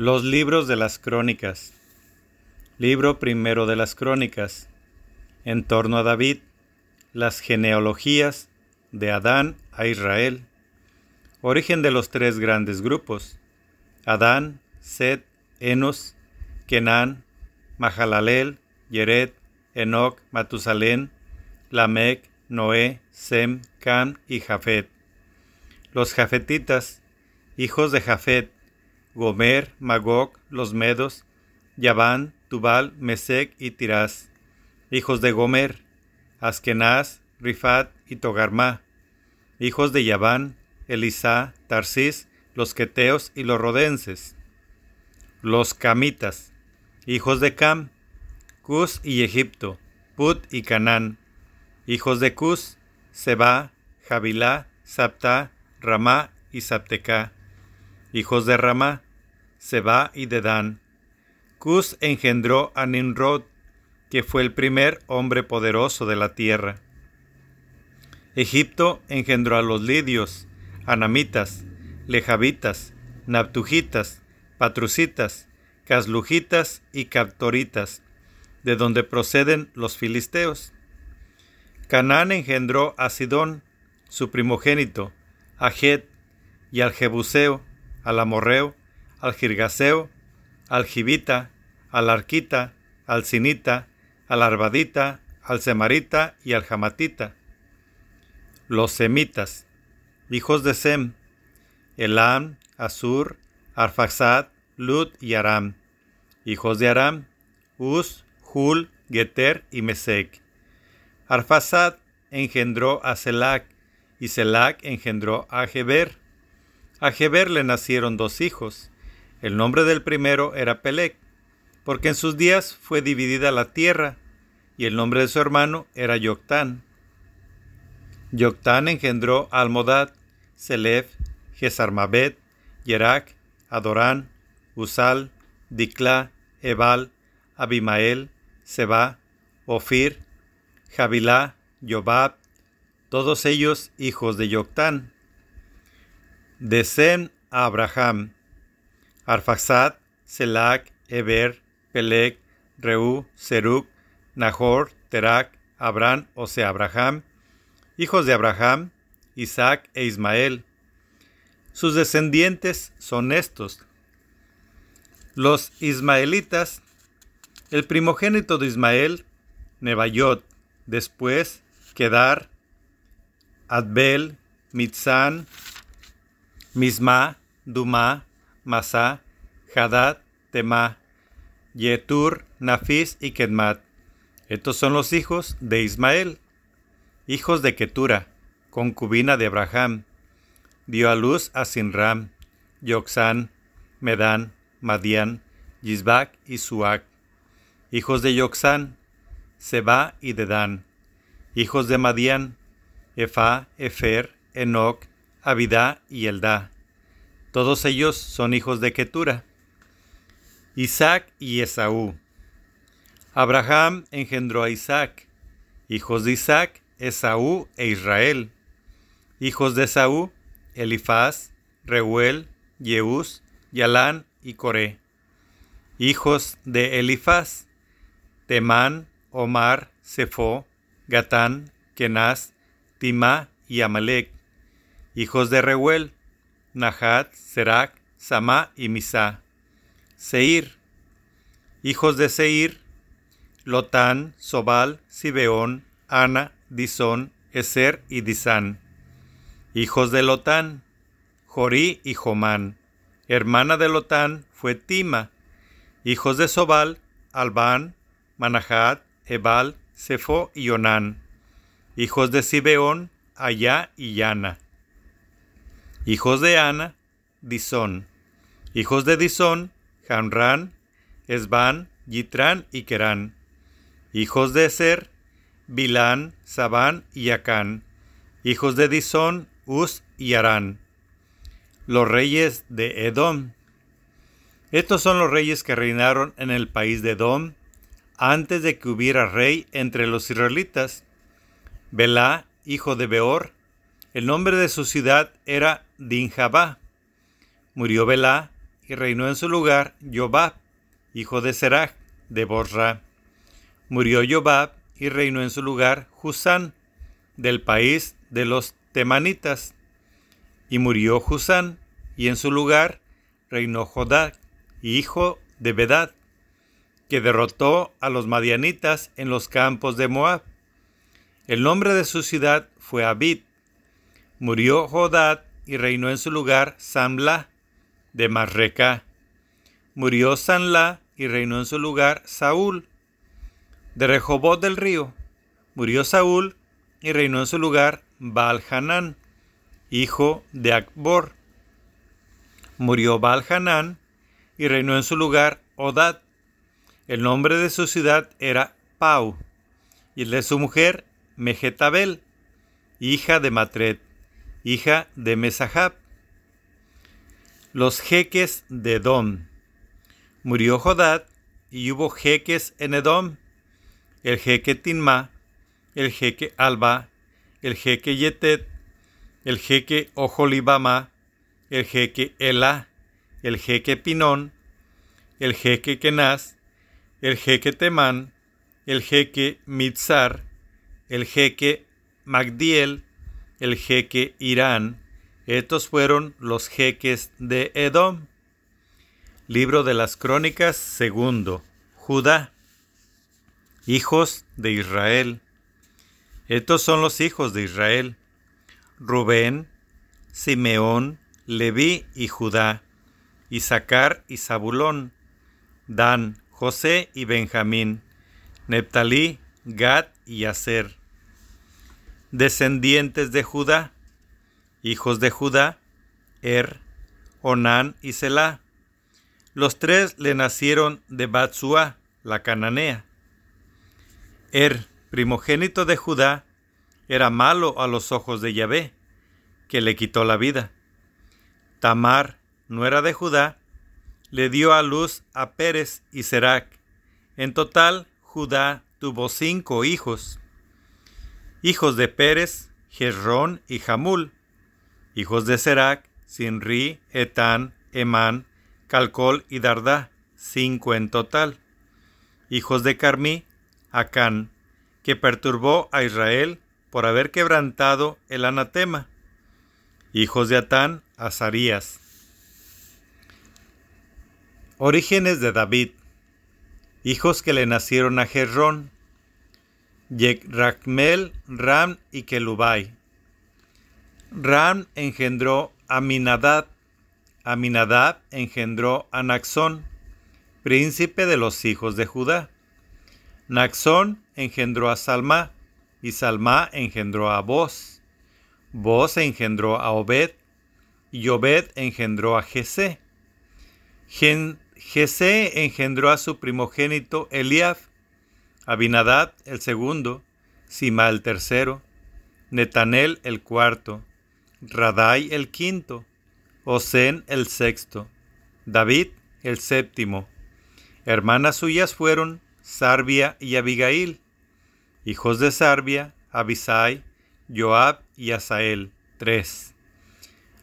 Los libros de las crónicas. Libro primero de las crónicas. En torno a David. Las genealogías de Adán a Israel. Origen de los tres grandes grupos. Adán, Set, Enos, Kenán, Mahalalel, Yeret, Enoch, Matusalén, Lamec, Noé, Sem, Can y Jafet. Los jafetitas, hijos de Jafet, Gomer, Magog, los medos, Yaván, Tubal, Mesec y Tirás, hijos de Gomer, Askenaz, Rifat y Togarma, hijos de Yaván, Elisá, Tarsis, los queteos y los rodenses, los camitas, hijos de Cam, Cus y Egipto, Put y Canán, hijos de Cus, Seba, Jabilá, Sapta, Ramá y Sapteca, hijos de Ramá, Seba y Dedán. Cus engendró a Nimrod, que fue el primer hombre poderoso de la tierra. Egipto engendró a los lidios, anamitas, lejavitas, naptujitas, patrucitas, caslujitas y captoritas, de donde proceden los filisteos. Canaán engendró a Sidón, su primogénito, a Het y al Jebuseo, al amorreo, al girgaseo, al jibita, al arquita, al sinita, al arbadita, al semarita y al jamatita. Los semitas, hijos de Sem, Elam, Asur, Arfaxad, Lut y Aram. Hijos de Aram, Uz, Hul, Geter y Mesec. Arfaxad engendró a Selac, y Selac engendró a Geber. A Geber le nacieron dos hijos. El nombre del primero era Pelec, porque en sus días fue dividida la tierra, y el nombre de su hermano era Yoctán. Yoctán engendró a Almodad, Selef, Gesarmabet, Yerak, Adorán, Usal, Dicla, Ebal, Abimael, Seba, Ofir, Jabilá, Yobab, todos ellos hijos de Yoctán de a Abraham, Arfaxad, Selac, Eber, Pelec, Reú, Seruk, Nahor, Terak, Abraham, o sea, Abraham, hijos de Abraham, Isaac e Ismael. Sus descendientes son estos. Los ismaelitas, el primogénito de Ismael, Nebayot, después Kedar, Adbel, Mitzán, Misma, Duma, Masá, Hadad, Tema, Yetur, Nafis y Kedmat. Estos son los hijos de Ismael, hijos de Ketura, concubina de Abraham. Dio a luz a Sinram, Yoxán, Medán, Madián, Yisbac y Suac. Hijos de Yoxán, Seba y Dedán. Hijos de Madián, Efa, Efer, Enoc, Abidá y Eldá. Todos ellos son hijos de Ketura. Isaac y Esaú. Abraham engendró a Isaac. Hijos de Isaac, Esaú e Israel. Hijos de Esaú, Elifaz, Reuel, Yeús, Yalán y Coré. Hijos de Elifaz, Temán, Omar, Sefo, Gatán, Kenaz, Timá y Amalek hijos de Reuel, Nahat, Serac, Samá y Misá. Seir, hijos de Seir, Lotán, Sobal, Sibeón, Ana, Disón, Eser y Disán. Hijos de Lotán, Jorí y Jomán. Hermana de Lotán fue Tima. Hijos de Sobal, Albán, Manahat, Ebal, Sefo y Onán. Hijos de Sibeón, Ayá y Yana. Hijos de Ana, Disón. Hijos de Disón, Hanran, Esban, Yitrán y Kerán. Hijos de Ser, Bilán, Sabán y Acán. Hijos de Disón, Uz y Arán. Los reyes de Edom. Estos son los reyes que reinaron en el país de Edom antes de que hubiera rey entre los israelitas. Belá, hijo de Beor, el nombre de su ciudad era Murió Belá y reinó en su lugar Jobab, hijo de Serach, de Bosra. Murió Jobab y reinó en su lugar Husán, del país de los Temanitas. Y murió Husán, y en su lugar reinó Jodá, hijo de Bedad, que derrotó a los madianitas en los campos de Moab. El nombre de su ciudad fue Abid. Murió Jodad y reinó en su lugar Samla de Marreca. Murió Sanla y reinó en su lugar Saúl de Rehobot del río. Murió Saúl y reinó en su lugar Baal-Hanán, hijo de Akbor. Murió Baal-Hanán y reinó en su lugar Odad. El nombre de su ciudad era Pau y el de su mujer Mejetabel, hija de Matred, hija de Mesahab. Los jeques de Edom. Murió Jodad y hubo jeques en Edom, el jeque Tinma, el jeque Alba, el jeque Yetet, el jeque Ojolibama, el jeque Ela, el jeque Pinón, el jeque Kenaz, el jeque Temán, el jeque Mitzar, el jeque Magdiel, el jeque Irán. Estos fueron los jeques de Edom. Libro de las Crónicas segundo. Judá. Hijos de Israel. Estos son los hijos de Israel. Rubén, Simeón, Leví y Judá. Isaacar y Zabulón. Dan, José y Benjamín. Neptalí, Gad y Aser descendientes de Judá, hijos de Judá, Er, Onán y Selah. Los tres le nacieron de Batsua, la cananea. Er, primogénito de Judá, era malo a los ojos de Yahvé, que le quitó la vida. Tamar, nuera de Judá, le dio a luz a Pérez y Serac. En total, Judá tuvo cinco hijos. Hijos de Pérez, Jezrón y Jamul. Hijos de Serac, Sinri, Etán, Emán, Calcol y Dardá, cinco en total. Hijos de Carmí, Acán, que perturbó a Israel por haber quebrantado el anatema. Hijos de Atán, Azarías. Orígenes de David. Hijos que le nacieron a Jezrón, Ram y Kelubai. Ram engendró a Minadab, Aminadab engendró a Naxón, príncipe de los hijos de Judá. Naxón engendró a Salma, y Salma engendró a Boz. Boz engendró a Obed, y Obed engendró a Jesé. Jesé engendró a su primogénito Eliab, Abinadad el segundo, Sima el tercero, Netanel el cuarto, Radai el quinto, Osén el sexto, David el séptimo. Hermanas suyas fueron Sarbia y Abigail, hijos de Sarbia, Abisai, Joab y Asael, tres.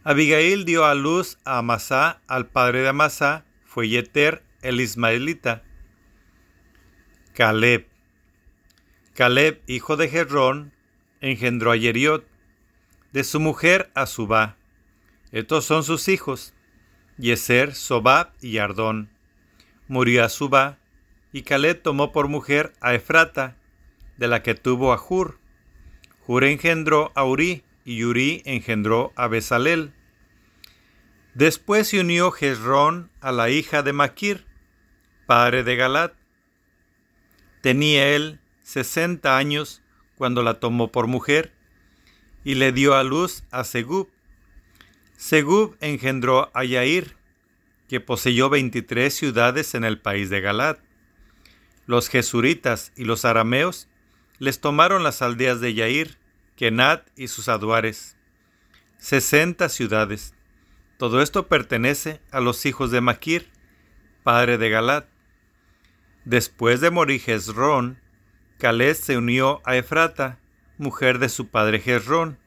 Abigail dio a luz a Amasá, al padre de Amasá fue Yeter el ismaelita. Caleb, Caleb, hijo de Jerrón, engendró a Yeriot, de su mujer a Subá. Estos son sus hijos, Yeser, Sobab y Ardón. Murió a Subá, y Caleb tomó por mujer a Efrata, de la que tuvo a Jur. Jur engendró a Uri, y Uri engendró a Besalel. Después se unió Jezrón a la hija de Maquir, padre de Galat. Tenía él sesenta años cuando la tomó por mujer y le dio a luz a Segub. Segub engendró a Yair, que poseyó veintitrés ciudades en el país de Galat. Los jesuritas y los arameos les tomaron las aldeas de Yair, Kenat y sus aduares. Sesenta ciudades. Todo esto pertenece a los hijos de Maquir, padre de Galat. Después de morir Jezrón, Caleb se unió a Efrata, mujer de su padre Jezrón,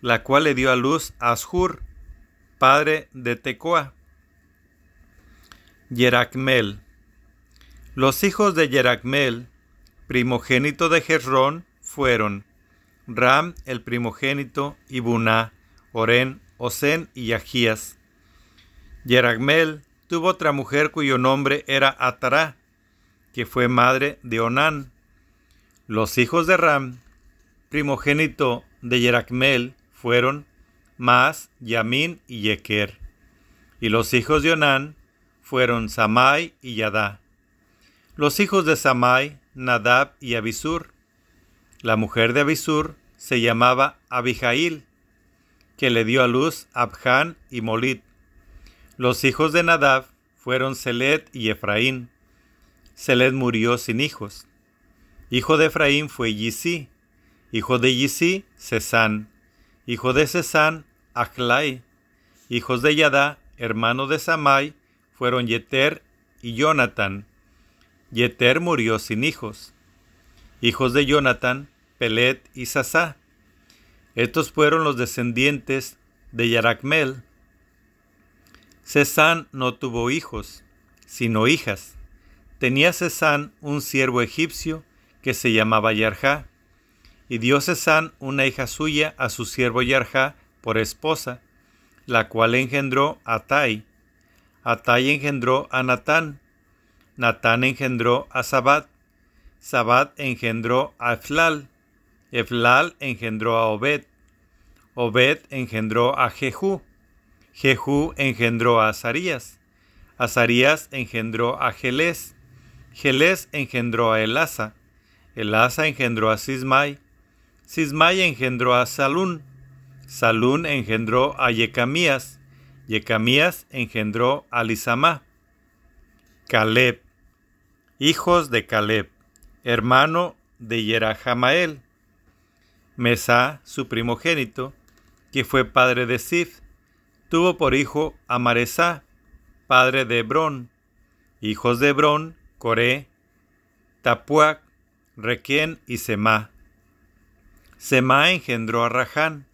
la cual le dio a luz a Ashur, padre de Tecoa. Yeracmel. Los hijos de Yeracmel, primogénito de Jezrón, fueron Ram, el primogénito, y Buná, Oren, Osen y Yahías. Yeracmel tuvo otra mujer cuyo nombre era Atará, que fue madre de Onán. Los hijos de Ram, primogénito de Yeracmel, fueron Mas, Yamin y Yeker. Y los hijos de Onán fueron Samai y Yadá. Los hijos de Samai, Nadab y Abisur. La mujer de Abisur se llamaba Abijail, que le dio a luz Abjan y Molit. Los hijos de Nadab fueron Selet y Efraín. Selet murió sin hijos. Hijo de Efraín fue Yisi. Hijo de Yisi, Sesán. Hijo de Sesán, Achlai. Hijos de Yadá, hermano de Samai, fueron Yeter y Jonathan. Yeter murió sin hijos. Hijos de Jonathan, Pelet y Sasá. Estos fueron los descendientes de Yaracmel. Cesán no tuvo hijos, sino hijas. Tenía Cesán un siervo egipcio que se llamaba Yarjá, y dio Cesán una hija suya a su siervo Yarjá por esposa, la cual engendró a Tai. Atai engendró a Natán, Natán engendró a Sabat, Sabat engendró a Eflal, Eflal engendró a Obed, Obed engendró a Jehú, Jehú engendró a Azarías, Azarías engendró a Gelés, Gelés engendró a Elasa, Elasa engendró a Sismai, Sismai engendró a Salún, Salún engendró a Yecamías, Yecamías engendró a Lisamá. Caleb, hijos de Caleb, hermano de Yerahamael. Mesá, su primogénito, que fue padre de Sif, tuvo por hijo a Maresá, padre de Hebrón. Hijos de Hebrón, Coré, Tapuac, Requén y Semá. Semá engendró a Raján,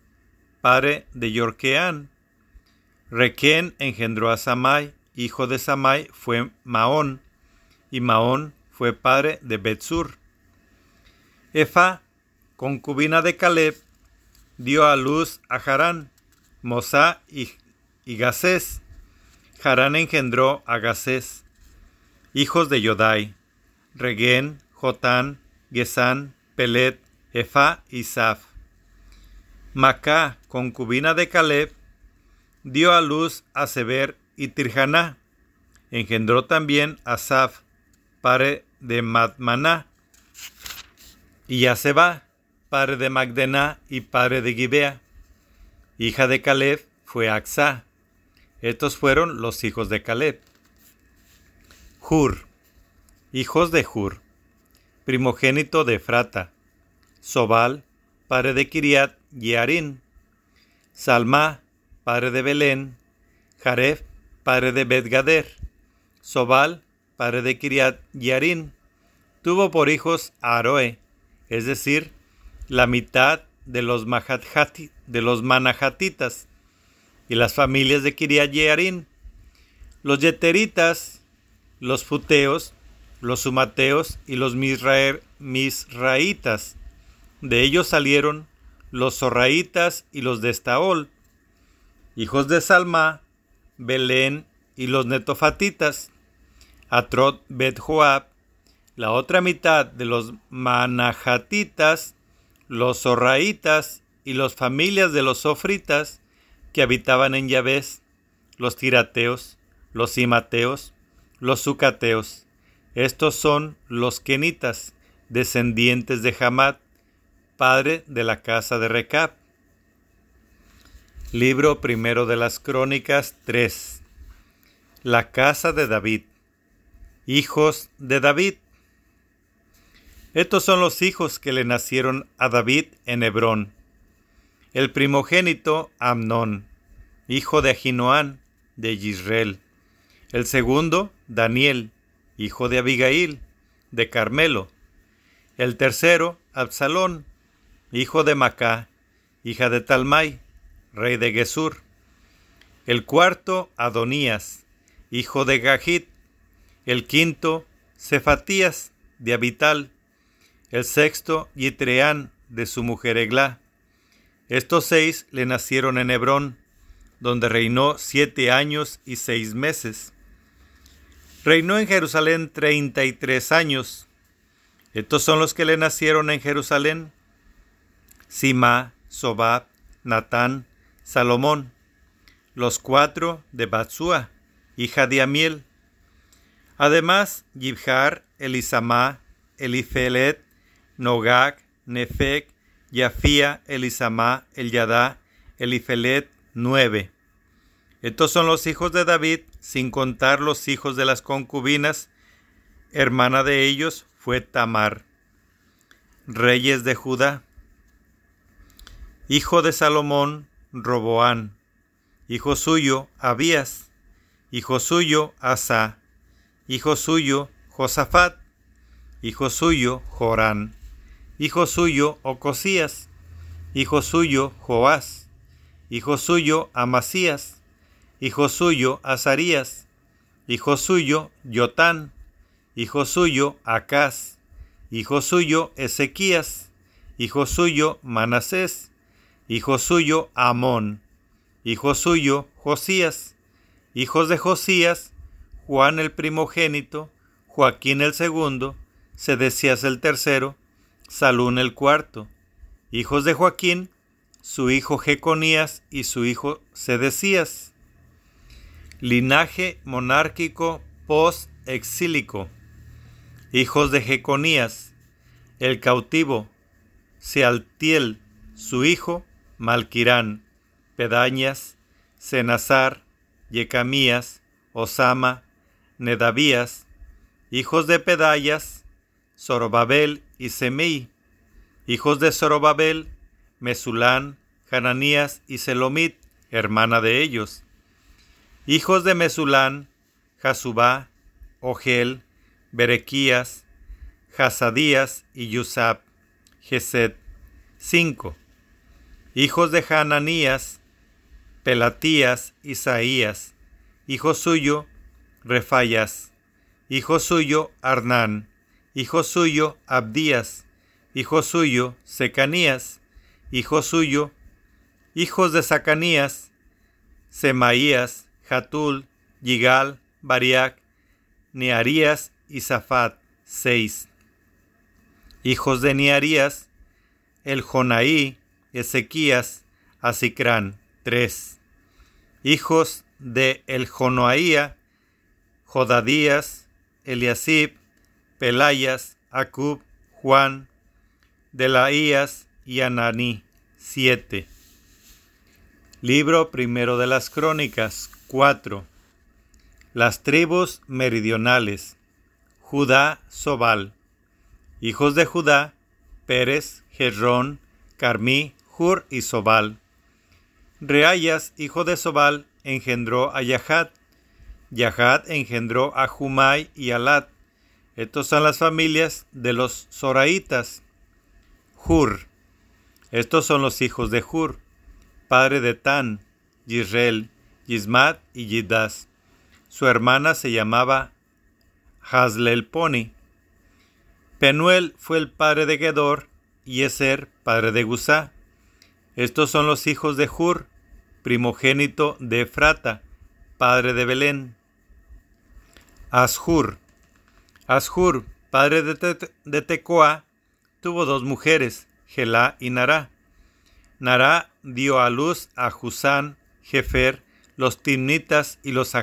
padre de Yorqueán. Requén engendró a Samai, hijo de Samai fue Maón, y Maón fue padre de Betsur. Efa, concubina de Caleb, dio a luz a Harán, Mosá y, y Gasés. Harán engendró a Gasés. Hijos de Yodai, Regén, Jotán, Gesán, Pelet, Efa y Saf. Macá, concubina de Caleb, dio a luz a Seber y Tirjaná. Engendró también a Saf, padre de Madmaná, y a Seba, padre de Magdená y padre de Gibea. Hija de Caleb fue Axá. Estos fueron los hijos de Caleb. Hur, hijos de Hur, primogénito de Frata. Sobal, padre de Kiriat Yearín. Salma, padre de Belén, Jaref, padre de Bedgader, Sobal, padre de Kiriat Yarin, tuvo por hijos a Aroe, es decir, la mitad de los, de los manahatitas y las familias de Kiriat Yarin, los yeteritas, los futeos, los sumateos y los misraitas. De ellos salieron los zorraitas y los de Estaol, hijos de Salma, Belén y los netofatitas, Atrot Bet Joab, la otra mitad de los manajatitas, los zorraitas y las familias de los sofritas que habitaban en Yahvé, los tirateos, los simateos, los sucateos. Estos son los kenitas, descendientes de Hamad, padre de la casa de Recap. Libro primero de las Crónicas 3. La casa de David. Hijos de David. Estos son los hijos que le nacieron a David en Hebrón. El primogénito Amnón, hijo de Ahinoán de Israel. El segundo Daniel, hijo de Abigail de Carmelo. El tercero Absalón, hijo de Macá, hija de Talmai rey de Gesur. El cuarto, Adonías, hijo de Gahit, el quinto, Cefatías, de Abital, el sexto, Yitreán, de su mujer Eglá. Estos seis le nacieron en Hebrón, donde reinó siete años y seis meses. Reinó en Jerusalén treinta y tres años. Estos son los que le nacieron en Jerusalén. Sima, Sobab, Natán, Salomón, los cuatro de Batsua, hija de Amiel. Además, Yibhar, Elisamá, Elifelet, Nogak, Nefek, Yafía, Elisamá, Yadá, Elifelet, nueve. Estos son los hijos de David, sin contar los hijos de las concubinas. Hermana de ellos fue Tamar. Reyes de Judá. Hijo de Salomón, Roboán. Hijo suyo, Abías. Hijo suyo, Asa. Hijo suyo, Josafat. Hijo suyo, Jorán. Hijo suyo, Ocosías. Hijo suyo, Joás hijo suyo Amasías, hijo suyo Azarías, hijo suyo Yotán, hijo suyo Acaz, hijo suyo Ezequías, hijo suyo Manasés, hijo suyo Amón, hijo suyo Josías, hijos de Josías, Juan el primogénito, Joaquín el segundo, Sedecías el tercero, Salún el cuarto, hijos de Joaquín, su hijo Jeconías y su hijo Sedecías. Linaje monárquico post-exílico. Hijos de Jeconías, el cautivo, Sealtiel, su hijo, Malquirán, Pedañas, Senazar, Yecamías, Osama, Nedavías, hijos de Pedayas, Zorobabel y Semei, hijos de Zorobabel, Mesulán, Hananías y Selomit, hermana de ellos. Hijos de Mesulán, Jasubá, Ogel, Berequías, Hasadías y Yusab, Gesed. 5. Hijos de Hananías, Pelatías, Isaías. Hijo suyo, Refayas. Hijo suyo, Arnán. Hijo suyo, Abdías. Hijo suyo, Secanías hijo suyo, hijos de Zacanías, Semaías, Yigal, Bariac, Nearías y Zafat, seis. Hijos de Nearías, el Jonaí, Ezequías, Asicrán, tres. Hijos de el Jonoaía, Jodadías, Eliasib, Pelayas, Acub, Juan, Delaías, y Ananí 7. Libro primero de las Crónicas 4. Las tribus meridionales. Judá, Sobal. Hijos de Judá, Pérez, Jezrón, Carmí, Hur y Sobal. Reayas, hijo de Sobal, engendró a Yahat. Yahat engendró a Jumai y Alat. Estos son las familias de los Zoraitas. Hur, estos son los hijos de Hur, padre de Tan, Yisrael, Yismat y Yidas. Su hermana se llamaba Hazlelponi. Penuel fue el padre de Gedor y Eser, padre de Gusá. Estos son los hijos de Hur, primogénito de Efrata, padre de Belén. Ashur. Ashur, padre de, de Tecoa, tuvo dos mujeres, Gelá y Nará. Nará dio a luz a Jusán, Jefer, los Timnitas y los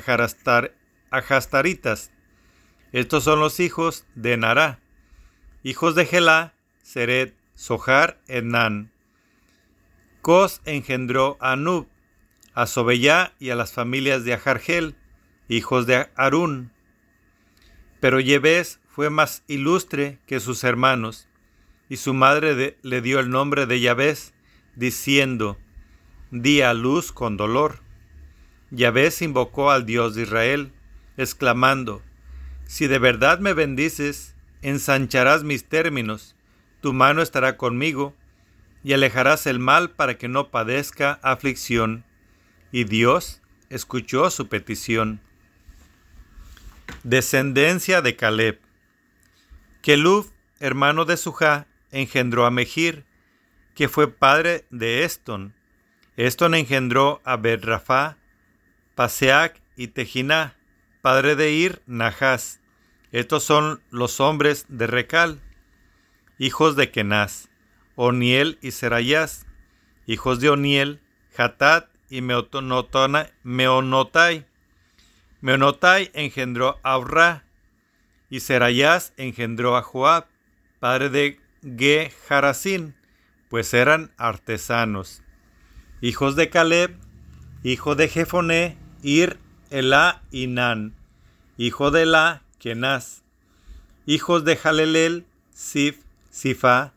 Ajastaritas. Estos son los hijos de Nará. Hijos de Gelá, Seret, Sohar, Enán. Cos engendró a Nub, a Sobeyá y a las familias de Ajargel, hijos de Arún. Pero Yebes fue más ilustre que sus hermanos y su madre le dio el nombre de Yahvé, diciendo, di a luz con dolor. Yahvé invocó al Dios de Israel, exclamando, si de verdad me bendices, ensancharás mis términos, tu mano estará conmigo, y alejarás el mal para que no padezca aflicción. Y Dios escuchó su petición. Descendencia de Caleb. Kelub, hermano de Sujá, engendró a Mejir, que fue padre de Eston. Eston engendró a Bedrafá, Paseac y Tejiná, padre de Ir, Nahas. Estos son los hombres de Recal, hijos de Kenaz, Oniel y Serayas, hijos de Oniel, Hatat y Meonotai. Meonotai engendró a Urra, y Serayas engendró a Joab, padre de Ge pues eran artesanos. Hijos de Caleb, hijo de Jefoné, Ir, Elá y Nan, hijo de La, Kenaz, hijos de Jalelel, Sif, Sifa,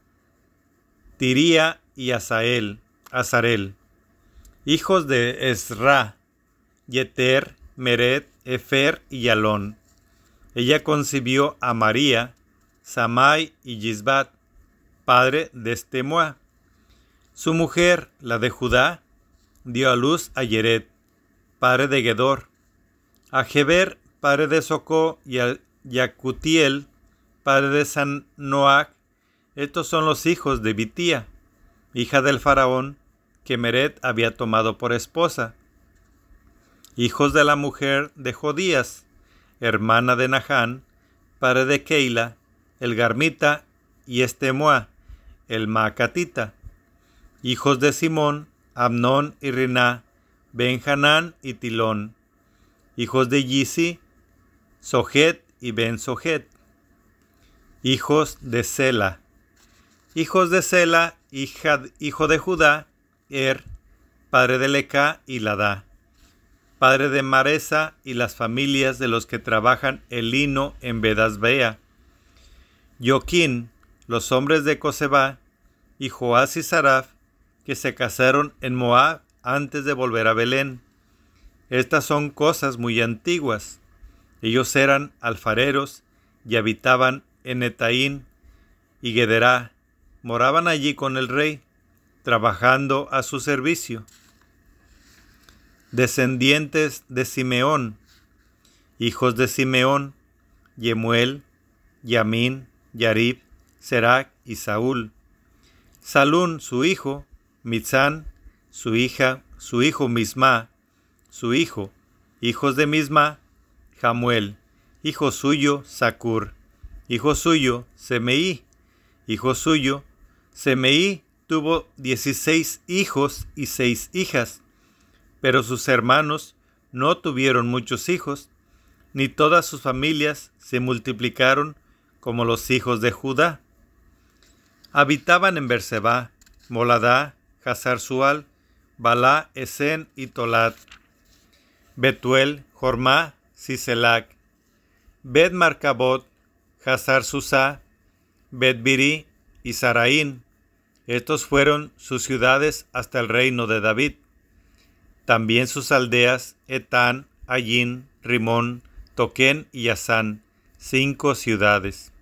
Tiría y Asael, Azarel, hijos de Esra, Yeter, Meret, Efer y Yalón. Ella concibió a María, Samai y Gisbat, padre de Estemua. Su mujer, la de Judá, dio a luz a Yeret, padre de Gedor, a Jeber, padre de Socó, y a Yacutiel, padre de Sanoac. Estos son los hijos de Bitía, hija del faraón, que Meret había tomado por esposa. Hijos de la mujer de Jodías, hermana de Nahán, padre de Keila, el Garmita, y Estemoa, el Maacatita. Hijos de Simón, Amnón y Riná, Benjanán y Tilón, hijos de Yisi, Sojet y Ben Sojet, hijos de Sela, hijos de Sela, hijo de Judá, Er, padre de Leca y Ladá, padre de Maresa y las familias de los que trabajan el lino en Bedasbea, Joquín, los hombres de Coseba, y Joás y Saraf, que se casaron en Moab antes de volver a Belén. Estas son cosas muy antiguas. Ellos eran alfareros y habitaban en Etaín y Gederá. Moraban allí con el rey, trabajando a su servicio. Descendientes de Simeón, hijos de Simeón, Yemuel, Yamín, Yarib, Serac y Saúl. Salún, su hijo, Mitzán, su hija, su hijo Misma, su hijo, hijos de Misma, Jamuel, hijo suyo, Sacur, hijo suyo, Semeí, hijo suyo, Semeí tuvo dieciséis hijos y seis hijas, pero sus hermanos no tuvieron muchos hijos, ni todas sus familias se multiplicaron como los hijos de Judá. Habitaban en Berseba, Moladá, Hazar Sual, Balá, Esen y Tolat, Betuel, Jormá, Siselac, Bet Marcabot, Hazar Susá, Bet y Saraín. Estos fueron sus ciudades hasta el reino de David. También sus aldeas, Etán, Ayín, Rimón, Toquén y Asán, cinco ciudades.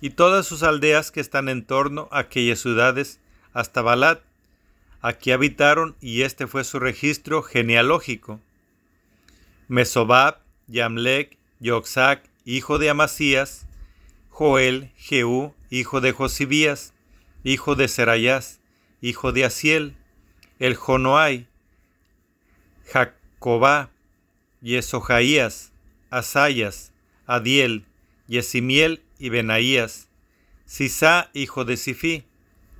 Y todas sus aldeas que están en torno a aquellas ciudades, hasta Balat, Aquí habitaron y este fue su registro genealógico. Mesobab, Yamlek, Yoxac, hijo de Amasías, Joel, Jehú, hijo de Josibías, hijo de Serayas, hijo de Asiel, el Jonoai, Jacobá, Yesojaías, Asayas, Adiel, Yesimiel y Benaías, Sisá, hijo de Sifí,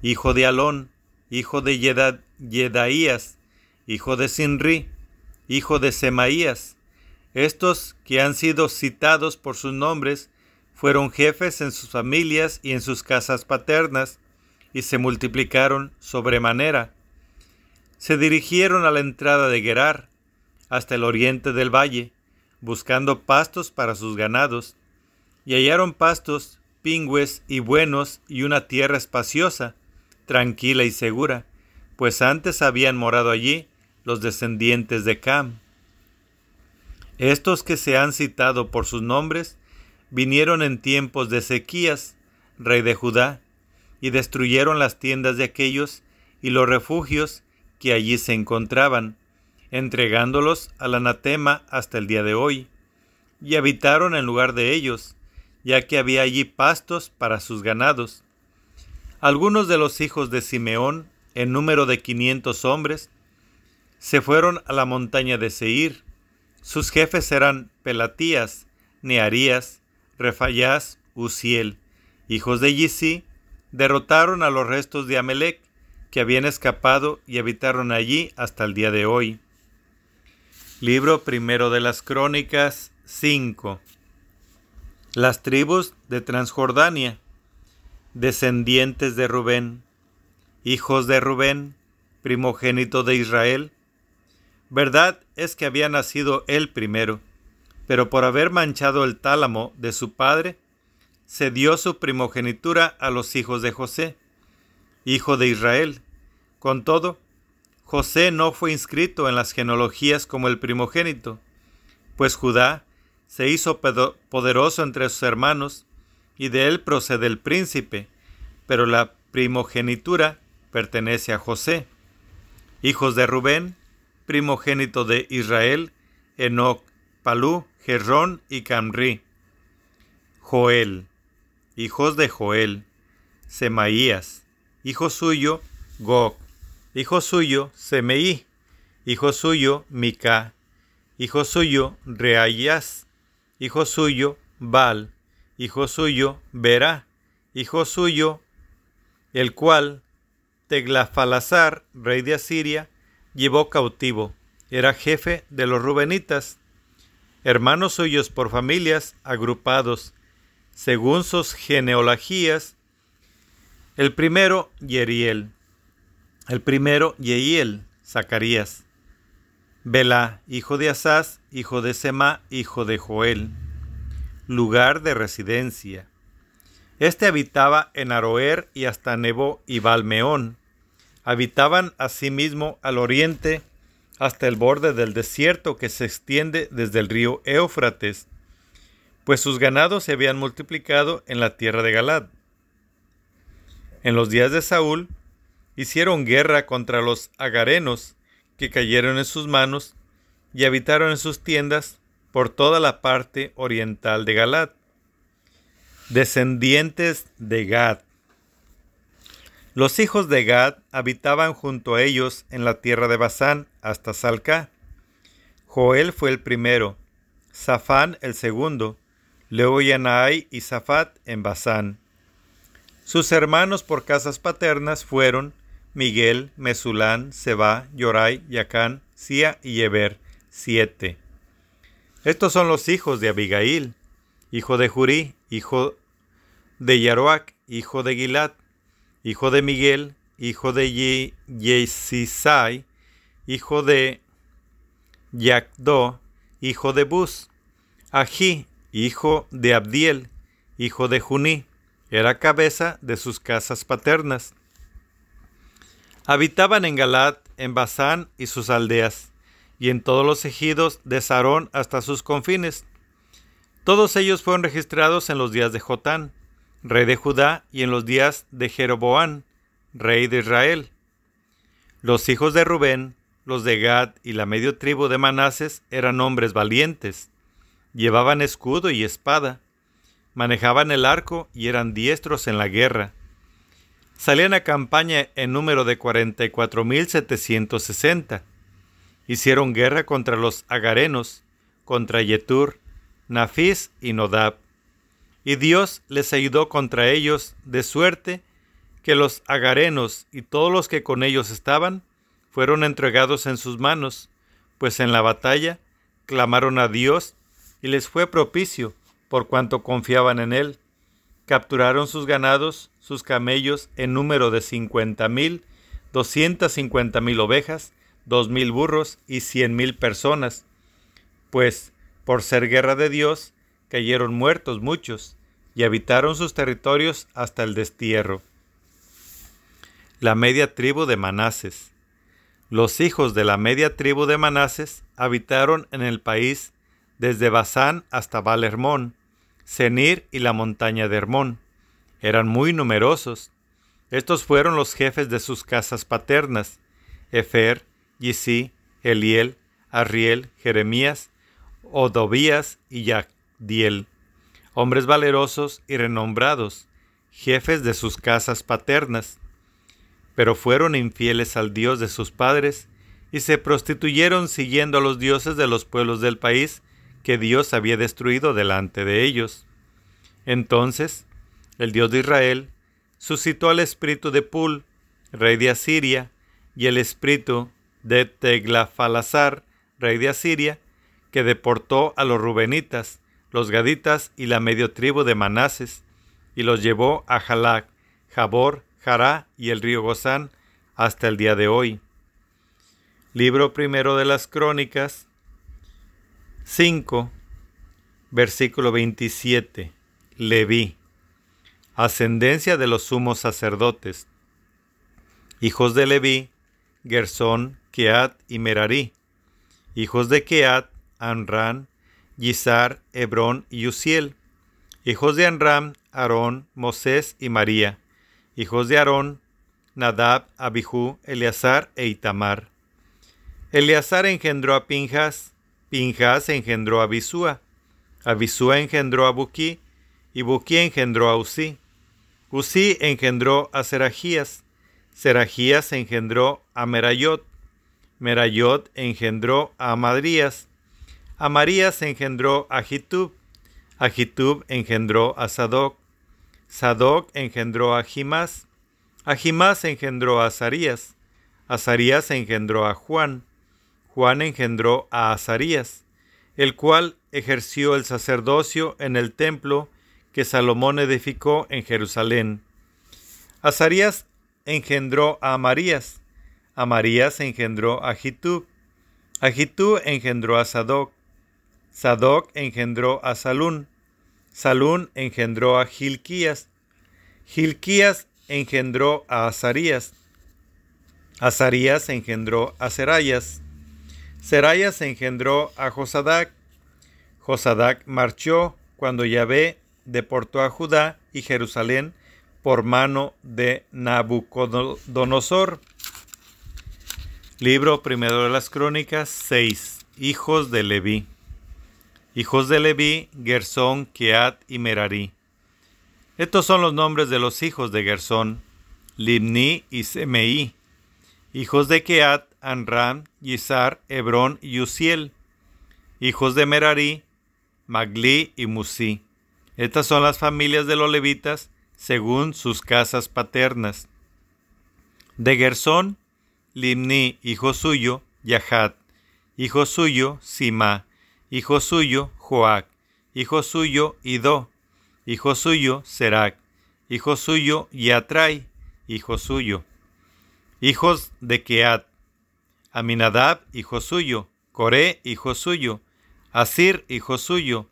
hijo de Alón, hijo de Yedaías, hijo de Sinri, hijo de Semaías. Estos que han sido citados por sus nombres fueron jefes en sus familias y en sus casas paternas, y se multiplicaron sobremanera. Se dirigieron a la entrada de Gerar, hasta el oriente del valle, buscando pastos para sus ganados, y hallaron pastos, pingües y buenos y una tierra espaciosa, tranquila y segura, pues antes habían morado allí los descendientes de Cam. Estos que se han citado por sus nombres vinieron en tiempos de Ezequías, rey de Judá, y destruyeron las tiendas de aquellos y los refugios que allí se encontraban, entregándolos al anatema hasta el día de hoy. y habitaron en lugar de ellos, ya que había allí pastos para sus ganados. Algunos de los hijos de Simeón, en número de quinientos hombres, se fueron a la montaña de Seir. Sus jefes eran Pelatías, Nearías, Refayás, Uziel, hijos de Yisi, derrotaron a los restos de Amelec, que habían escapado y habitaron allí hasta el día de hoy. Libro primero de las Crónicas 5. Las tribus de Transjordania, descendientes de Rubén, hijos de Rubén, primogénito de Israel. Verdad es que había nacido él primero, pero por haber manchado el tálamo de su padre, se dio su primogenitura a los hijos de José, hijo de Israel. Con todo, José no fue inscrito en las genealogías como el primogénito, pues Judá se hizo poderoso entre sus hermanos, y de él procede el príncipe, pero la primogenitura pertenece a José. Hijos de Rubén, primogénito de Israel, Enoc, Palú, Gerrón y Camri. Joel, hijos de Joel, Semaías, hijo suyo, Gog, hijo suyo, Semeí, hijo suyo, Mica, hijo suyo, Reayas, hijo suyo, Baal, hijo suyo, Berá, hijo suyo, el cual Teglafalazar, rey de Asiria, llevó cautivo. Era jefe de los Rubenitas, hermanos suyos por familias agrupados, según sus genealogías. El primero, Yeriel. El primero, Yehiel, Zacarías. Bela, hijo de Asaz, hijo de Sema, hijo de Joel. Lugar de residencia. Este habitaba en Aroer y hasta Nebo y Balmeón. Habitaban asimismo al oriente hasta el borde del desierto que se extiende desde el río Éufrates, pues sus ganados se habían multiplicado en la tierra de Galad. En los días de Saúl, hicieron guerra contra los agarenos, que cayeron en sus manos, y habitaron en sus tiendas por toda la parte oriental de Galad. Descendientes de Gad. Los hijos de Gad habitaban junto a ellos en la tierra de Basán hasta Salcá. Joel fue el primero, Safán el segundo, luego Yanai y Safat en Basán. Sus hermanos por casas paternas fueron Miguel, Mesulán, Seba, Yorai, Yacán, Sia y Eber, siete. Estos son los hijos de Abigail, hijo de Jurí, hijo de Yaroac, hijo de Gilad, hijo de Miguel, hijo de Yesisai, hijo de Yacdo, hijo de Bus, Ají, hijo de Abdiel, hijo de Juní, era cabeza de sus casas paternas. Habitaban en Galad, en Basán y sus aldeas, y en todos los ejidos de Sarón hasta sus confines. Todos ellos fueron registrados en los días de Jotán, rey de Judá, y en los días de Jeroboán, rey de Israel. Los hijos de Rubén, los de Gad y la medio tribu de Manases eran hombres valientes, llevaban escudo y espada, manejaban el arco y eran diestros en la guerra salían a campaña en número de 44.760. Hicieron guerra contra los agarenos, contra Yetur, Nafis y Nodab. Y Dios les ayudó contra ellos, de suerte que los agarenos y todos los que con ellos estaban fueron entregados en sus manos, pues en la batalla clamaron a Dios y les fue propicio por cuanto confiaban en Él capturaron sus ganados, sus camellos en número de cincuenta mil, doscientas cincuenta mil ovejas, dos mil burros y cien mil personas, pues por ser guerra de Dios cayeron muertos muchos y habitaron sus territorios hasta el destierro. La media tribu de Manases. Los hijos de la media tribu de Manases habitaron en el país desde Basán hasta Balermón, Senir y la montaña de Hermón. Eran muy numerosos. Estos fueron los jefes de sus casas paternas, Efer, Yisi, Eliel, Arriel, Jeremías, Odobías y Yagdiel, hombres valerosos y renombrados, jefes de sus casas paternas, pero fueron infieles al Dios de sus padres y se prostituyeron siguiendo a los dioses de los pueblos del país que Dios había destruido delante de ellos. Entonces, el Dios de Israel suscitó al espíritu de Pul, rey de Asiria, y el espíritu de Teglafalazar, rey de Asiria, que deportó a los rubenitas, los gaditas y la medio tribu de Manases, y los llevó a Jalac, Jabor, Jará y el río Gozán hasta el día de hoy. Libro primero de las Crónicas 5, versículo 27. Leví. Ascendencia de los sumos sacerdotes. Hijos de Leví, Gersón, Keat y Merari. Hijos de Keat, Anran, Yizar, Hebrón y Uziel. Hijos de Anram, Aarón, Mosés y María. Hijos de Aarón, Nadab, Abihu, Eleazar e Itamar. Eleazar engendró a Pinjas, Pinjas engendró a Abisúa, Abisúa engendró a Buquí, y Buquí engendró a Usí. Usí engendró a Serajías, Serajías engendró a Merayot, Merayot engendró a Amadrías, Amarías engendró a Jitub, Ahitub engendró a Sadoc, Sadoc engendró a Jimás, Ahimás engendró a Azarías, Azarías engendró a Juan, Juan engendró a Azarías, el cual ejerció el sacerdocio en el templo que Salomón edificó en Jerusalén. Azarías engendró a Amarías, Amarías engendró a Jitub, Ahitub engendró a Sadoc, Sadoc engendró a Salún, Salún engendró a Gilquías, Gilquías engendró a Azarías, Azarías engendró a Serayas, Serayas engendró a Josadac, Josadac marchó cuando Yahvé deportó a Judá y Jerusalén por mano de Nabucodonosor. Libro primero de las Crónicas 6. Hijos de Leví. Hijos de Leví, Gersón, Keat y Merari. Estos son los nombres de los hijos de Gersón, Limni y Semeí. Hijos de Keat, Anram, Yizar, Hebrón y Uziel. Hijos de Merari, Magli y Musi. Estas son las familias de los levitas según sus casas paternas. De Gersón, Limni, hijo suyo, Yahat, hijo suyo, Sima, hijo suyo, Joac, hijo suyo, Ido, hijo suyo, Serac, hijo suyo, Yatrai, hijo suyo. Hijos de Keat, Aminadab, hijo suyo, Coré, hijo suyo, Asir, hijo suyo,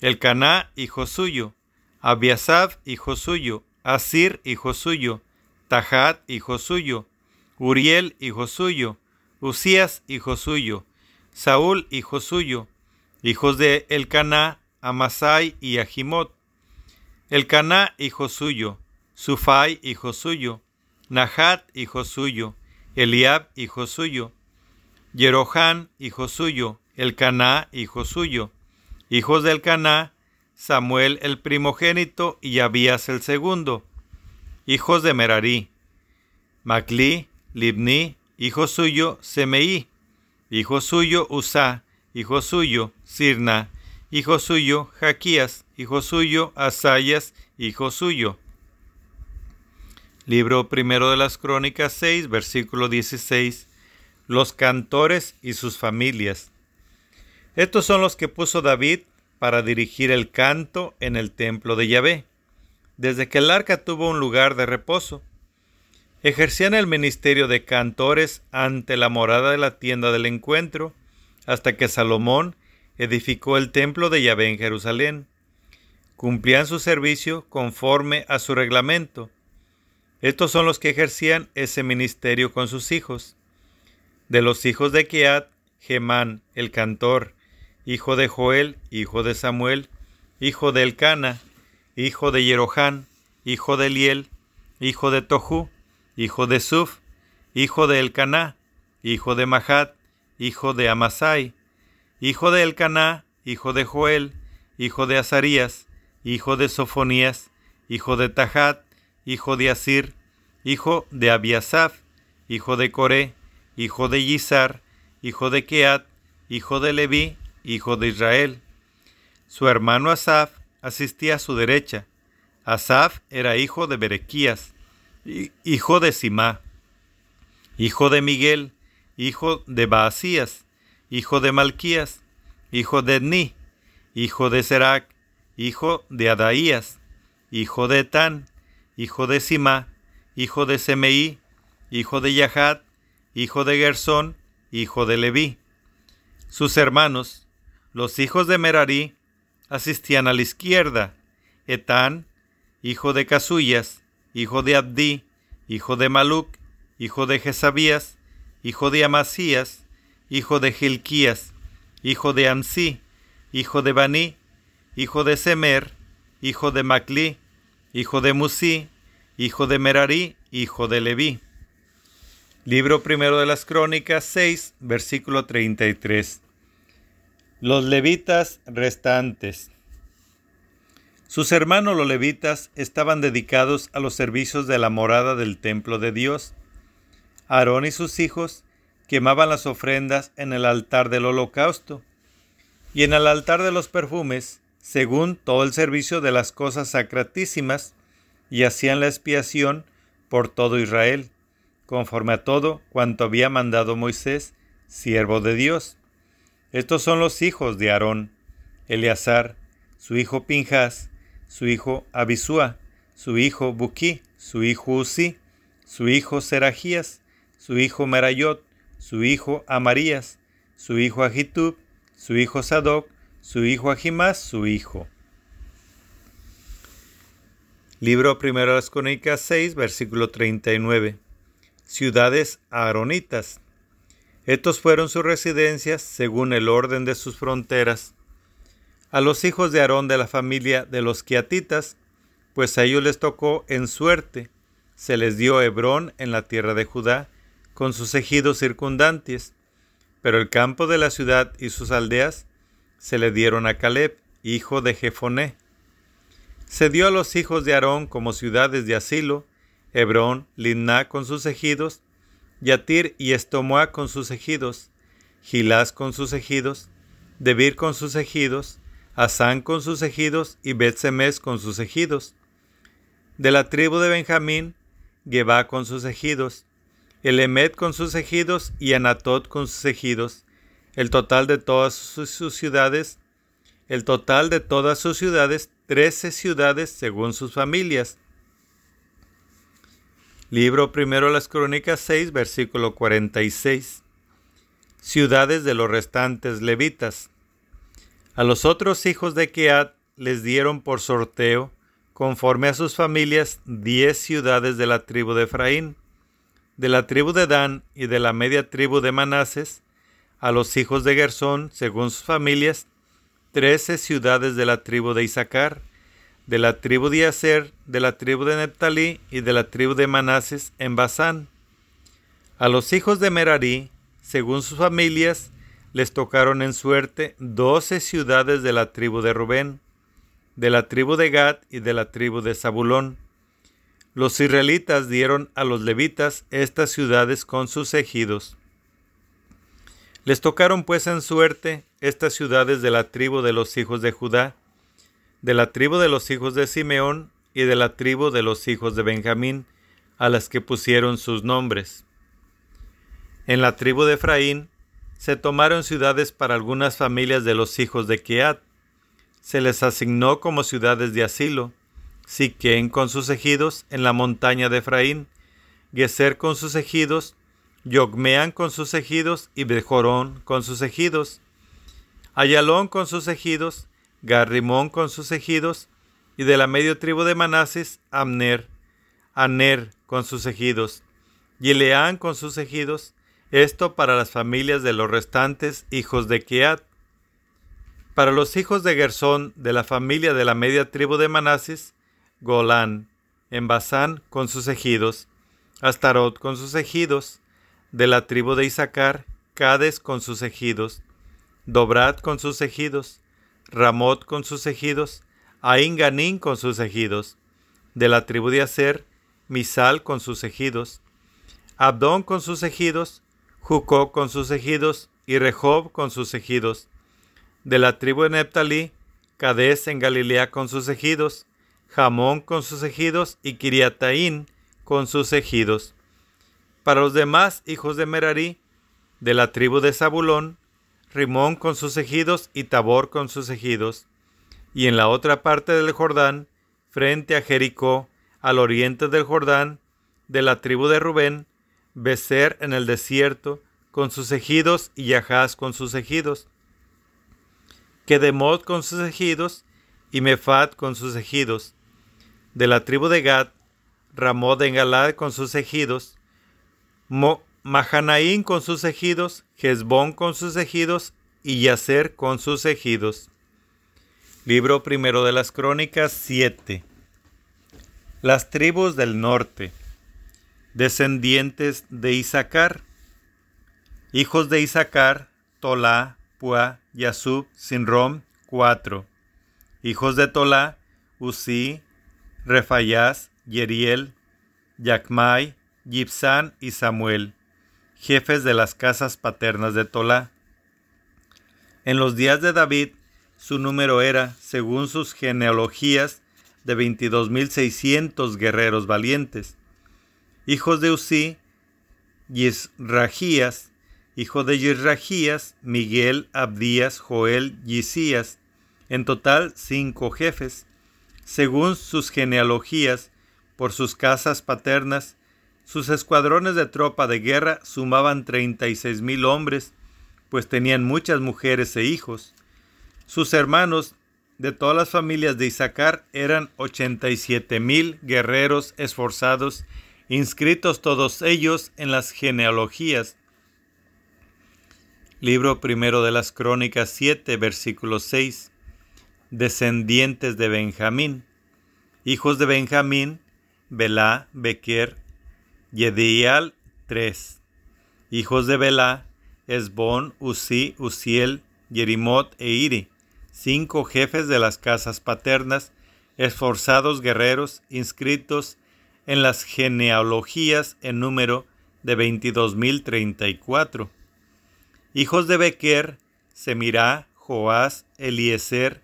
Elcaná, hijo suyo, Abiasab, hijo suyo, Asir, hijo suyo, Tahat, hijo suyo, Uriel, hijo suyo, Usías, hijo suyo, Saúl, hijo suyo, hijos de Elcaná, Amasai y Ahimot. Elcaná, hijo suyo, Sufai, hijo suyo, Nahat, hijo suyo, Eliab, hijo suyo, Jerohán, hijo suyo, Elcaná, hijo suyo, hijos del Caná, Samuel el primogénito y Abías el segundo, hijos de Merari, Macli, Libni, hijo suyo, Semeí, hijo suyo, Usá, hijo suyo, Sirna, hijo suyo, Jaquías, hijo suyo, Asayas, hijo suyo. Libro primero de las Crónicas 6, versículo 16. Los cantores y sus familias. Estos son los que puso David para dirigir el canto en el templo de Yahvé, desde que el arca tuvo un lugar de reposo. Ejercían el ministerio de cantores ante la morada de la tienda del encuentro, hasta que Salomón edificó el templo de Yahvé en Jerusalén. Cumplían su servicio conforme a su reglamento. Estos son los que ejercían ese ministerio con sus hijos. De los hijos de Keat, Gemán, el cantor, hijo de Joel, hijo de Samuel, hijo de Elcana, hijo de Jerohán, hijo de Liel, hijo de Tohu, hijo de Suf, hijo de Elcaná, hijo de Mahat, hijo de Amasai, hijo de Elcaná, hijo de Joel, hijo de Azarías, hijo de Sofonías, hijo de Tahat, hijo de Asir, hijo de Abiasaf, hijo de Coré, hijo de Yizar, hijo de Keat, hijo de Leví, hijo de Israel. Su hermano Asaf asistía a su derecha. Asaf era hijo de Berequías, hijo de Simá, hijo de Miguel, hijo de Baasías, hijo de Malquías, hijo de Edni, hijo de Serac, hijo de Adaías, hijo de Etán, hijo de Simá, hijo de Semeí, hijo de Yahat, hijo de Gersón, hijo de Leví. Sus hermanos, los hijos de Merari, asistían a la izquierda. Etán, hijo de Casuyas, hijo de Abdi, hijo de Maluc, hijo de Jezabías, hijo de Amasías, hijo de Gilquías, hijo de Amsi, hijo de Bani, hijo de Semer, hijo de Macli, hijo de Musi, hijo de Merari, hijo de Leví. Libro primero de las Crónicas 6, versículo 33. Los levitas restantes. Sus hermanos los levitas estaban dedicados a los servicios de la morada del templo de Dios. Aarón y sus hijos quemaban las ofrendas en el altar del holocausto y en el altar de los perfumes, según todo el servicio de las cosas sacratísimas, y hacían la expiación por todo Israel, conforme a todo cuanto había mandado Moisés, siervo de Dios. Estos son los hijos de Aarón, Eleazar, su hijo Pinjas, su hijo Abisúa, su hijo Buquí, su hijo Uzi, su hijo Serajías, su hijo Merayot, su hijo Amarías, su hijo Agitub, su hijo Sadoc, su hijo Ahimás, su hijo. Libro primero de las Crónicas 6, versículo 39. Ciudades aaronitas. Estos fueron sus residencias según el orden de sus fronteras. A los hijos de Aarón de la familia de los Quiatitas, pues a ellos les tocó en suerte, se les dio Hebrón en la tierra de Judá, con sus ejidos circundantes, pero el campo de la ciudad y sus aldeas se le dieron a Caleb, hijo de Jefoné. Se dio a los hijos de Aarón como ciudades de asilo, Hebrón, Limná con sus ejidos, Yatir y Estomoa con sus ejidos, Gilás con sus ejidos, Debir con sus ejidos, Asán con sus ejidos y Bet-Semes con sus ejidos. De la tribu de Benjamín, Gebá con sus ejidos, Elemet con sus ejidos y Anatot con sus ejidos. El total de todas sus, sus ciudades, el total de todas sus ciudades trece ciudades según sus familias. Libro primero de las Crónicas 6, versículo 46. Ciudades de los restantes levitas. A los otros hijos de Keat les dieron por sorteo, conforme a sus familias, diez ciudades de la tribu de Efraín, de la tribu de Dan y de la media tribu de Manases, a los hijos de Gersón, según sus familias, trece ciudades de la tribu de Isaacar, de la tribu de Aser, de la tribu de Neptalí y de la tribu de Manases en Basán. A los hijos de Merari, según sus familias, les tocaron en suerte doce ciudades de la tribu de Rubén, de la tribu de Gad y de la tribu de Zabulón. Los israelitas dieron a los levitas estas ciudades con sus ejidos. Les tocaron pues en suerte estas ciudades de la tribu de los hijos de Judá, de la tribu de los hijos de Simeón y de la tribu de los hijos de Benjamín, a las que pusieron sus nombres. En la tribu de Efraín se tomaron ciudades para algunas familias de los hijos de Keat. Se les asignó como ciudades de asilo, Siquén con sus ejidos en la montaña de Efraín, Geser con sus ejidos, Yogmean con sus ejidos y Bejorón con sus ejidos, Ayalón con sus ejidos, Garrimón con sus ejidos, y de la medio tribu de Manases, Amner, Aner con sus ejidos, Gileán con sus ejidos, esto para las familias de los restantes hijos de Keat. Para los hijos de Gersón de la familia de la media tribu de Manases, Golán, en Basán con sus ejidos, Astarot con sus ejidos, de la tribu de Isaacar, Cades con sus ejidos, Dobrat con sus ejidos, Ramot con sus ejidos, Ain Ganín con sus ejidos. De la tribu de Aser, Misal con sus ejidos, Abdón con sus ejidos, Jucó con sus ejidos y Rehob con sus ejidos. De la tribu de Neptalí, Cades en Galilea con sus ejidos, Jamón con sus ejidos y Kiriataín con sus ejidos. Para los demás hijos de Merari, de la tribu de Zabulón, Rimón con sus ejidos y Tabor con sus ejidos. Y en la otra parte del Jordán, frente a Jericó, al oriente del Jordán, de la tribu de Rubén, Becer en el desierto, con sus ejidos, y Yahaz con sus ejidos. Kedemot con sus ejidos, y Mefat con sus ejidos. De la tribu de Gad, Ramod en Galad con sus ejidos, Mahanaín con sus ejidos, Hezbón con sus ejidos, y Yacer con sus ejidos. Libro primero de las Crónicas 7. Las tribus del norte, descendientes de Isaacar, hijos de Isaacar, Tolá, Pua, Yasub, Sinrom, cuatro. Hijos de Tolá, Uzi, Refayás, Yeriel, Yacmai, Gibsán y Samuel, jefes de las casas paternas de Tolá. En los días de David, su número era, según sus genealogías, de 22.600 guerreros valientes. Hijos de Usí, Yisrajías, hijo de Yisrajías, Miguel, Abdías, Joel, Yisías, en total cinco jefes, según sus genealogías, por sus casas paternas, sus escuadrones de tropa de guerra sumaban 36 mil hombres, pues tenían muchas mujeres e hijos. Sus hermanos de todas las familias de Isaacar eran 87 mil guerreros esforzados, inscritos todos ellos en las genealogías. Libro primero de las Crónicas 7, versículo 6. Descendientes de Benjamín. Hijos de Benjamín, Belá, Bequer, Yedial, 3. Hijos de Belá, Esbón, Uzi, Uziel, Yerimot e Iri cinco jefes de las casas paternas, esforzados guerreros inscritos en las genealogías en número de 22.034. Hijos de Bequer, Semirá, Joás, Eliezer,